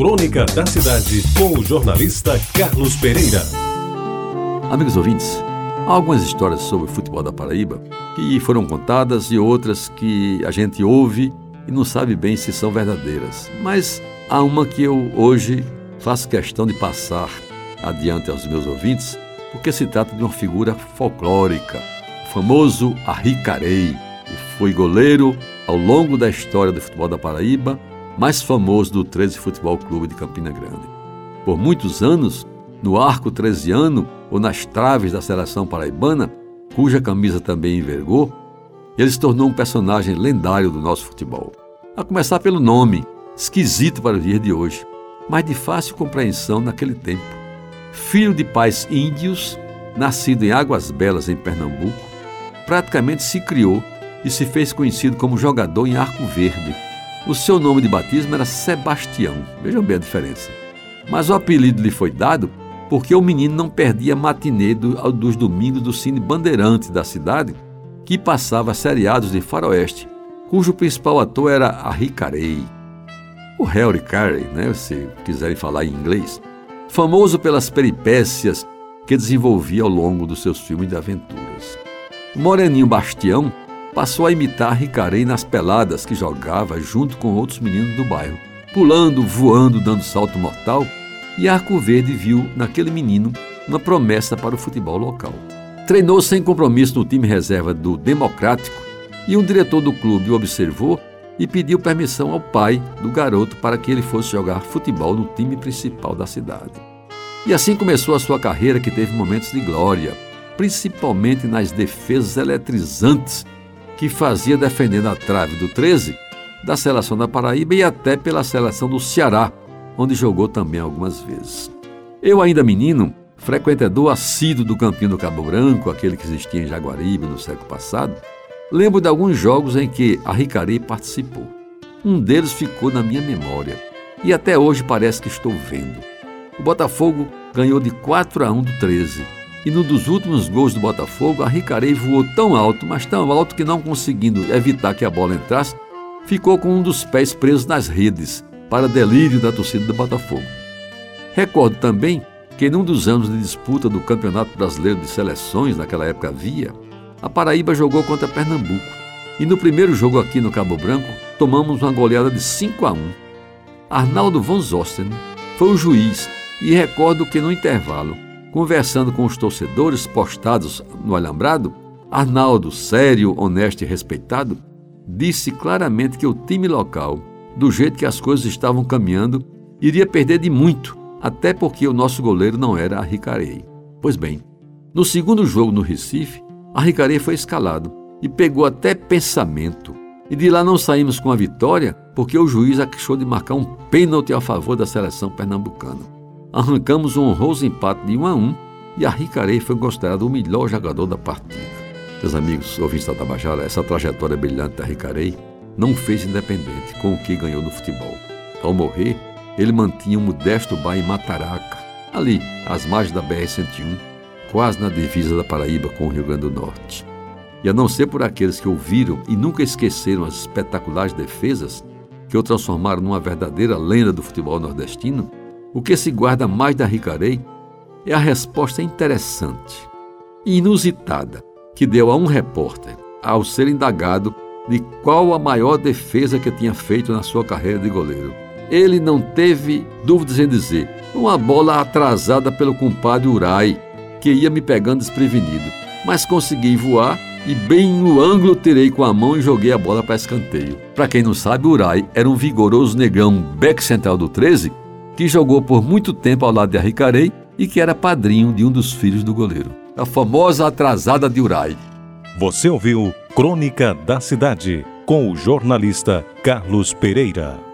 Crônica da Cidade, com o jornalista Carlos Pereira. Amigos ouvintes, há algumas histórias sobre o futebol da Paraíba que foram contadas e outras que a gente ouve e não sabe bem se são verdadeiras. Mas há uma que eu hoje faço questão de passar adiante aos meus ouvintes, porque se trata de uma figura folclórica, o famoso Arricarei, que foi goleiro ao longo da história do futebol da Paraíba, mais famoso do 13 Futebol Clube de Campina Grande. Por muitos anos, no arco trezeiano ou nas traves da seleção paraibana, cuja camisa também envergou, ele se tornou um personagem lendário do nosso futebol. A começar pelo nome, esquisito para o dia de hoje, mas de fácil compreensão naquele tempo. Filho de pais índios, nascido em Águas Belas, em Pernambuco, praticamente se criou e se fez conhecido como jogador em Arco Verde. O seu nome de batismo era Sebastião, vejam bem a diferença. Mas o apelido lhe foi dado porque o menino não perdia matinê do, dos domingos do Cine Bandeirante da cidade, que passava seriados de faroeste, cujo principal ator era Harry Carey. O Harry Carey, né, se quiserem falar em inglês, famoso pelas peripécias que desenvolvia ao longo dos seus filmes de aventuras. Moreninho Bastião passou a imitar Ricarei nas peladas que jogava junto com outros meninos do bairro, pulando, voando, dando salto mortal, e Arco Verde viu naquele menino uma promessa para o futebol local. Treinou sem compromisso no time reserva do Democrático e um diretor do clube o observou e pediu permissão ao pai do garoto para que ele fosse jogar futebol no time principal da cidade. E assim começou a sua carreira que teve momentos de glória, principalmente nas defesas eletrizantes que fazia defendendo a trave do 13, da seleção da Paraíba e até pela seleção do Ceará, onde jogou também algumas vezes. Eu, ainda menino, frequentador assíduo do Campinho do Cabo Branco, aquele que existia em Jaguaribe no século passado, lembro de alguns jogos em que a Ricari participou. Um deles ficou na minha memória e até hoje parece que estou vendo. O Botafogo ganhou de 4 a 1 do 13 e no dos últimos gols do Botafogo, a Ricarei voou tão alto, mas tão alto que não conseguindo evitar que a bola entrasse, ficou com um dos pés presos nas redes, para delírio da torcida do Botafogo. Recordo também que num dos anos de disputa do Campeonato Brasileiro de Seleções, naquela época havia, a Paraíba jogou contra Pernambuco. E no primeiro jogo aqui no Cabo Branco, tomamos uma goleada de 5 a 1. Arnaldo von Zosten foi o juiz e recordo que no intervalo Conversando com os torcedores postados no alambrado, Arnaldo, sério, honesto e respeitado, disse claramente que o time local, do jeito que as coisas estavam caminhando, iria perder de muito, até porque o nosso goleiro não era Ricarei. Pois bem, no segundo jogo no Recife, Ricarei foi escalado e pegou até pensamento. E de lá não saímos com a vitória porque o juiz achou de marcar um pênalti a favor da seleção pernambucana arrancamos um honroso empate de 1 a 1 e a Ricarei foi considerado o melhor jogador da partida. Meus amigos, ouvintes da Tabajara, essa trajetória brilhante da Ricarei não fez independente com o que ganhou no futebol. Ao morrer, ele mantinha um modesto bar em Mataraca, ali, às margens da BR-101, quase na divisa da Paraíba com o Rio Grande do Norte. E a não ser por aqueles que ouviram e nunca esqueceram as espetaculares defesas que o transformaram numa verdadeira lenda do futebol nordestino, o que se guarda mais da Ricarei é a resposta interessante e inusitada que deu a um repórter ao ser indagado de qual a maior defesa que tinha feito na sua carreira de goleiro. Ele não teve dúvidas em dizer: uma bola atrasada pelo compadre Urai, que ia me pegando desprevenido, mas consegui voar e bem no ângulo tirei com a mão e joguei a bola para escanteio. Para quem não sabe, Urai era um vigoroso negão back central do 13 que jogou por muito tempo ao lado de Arricarei e que era padrinho de um dos filhos do goleiro, a famosa atrasada de Urai. Você ouviu Crônica da Cidade com o jornalista Carlos Pereira.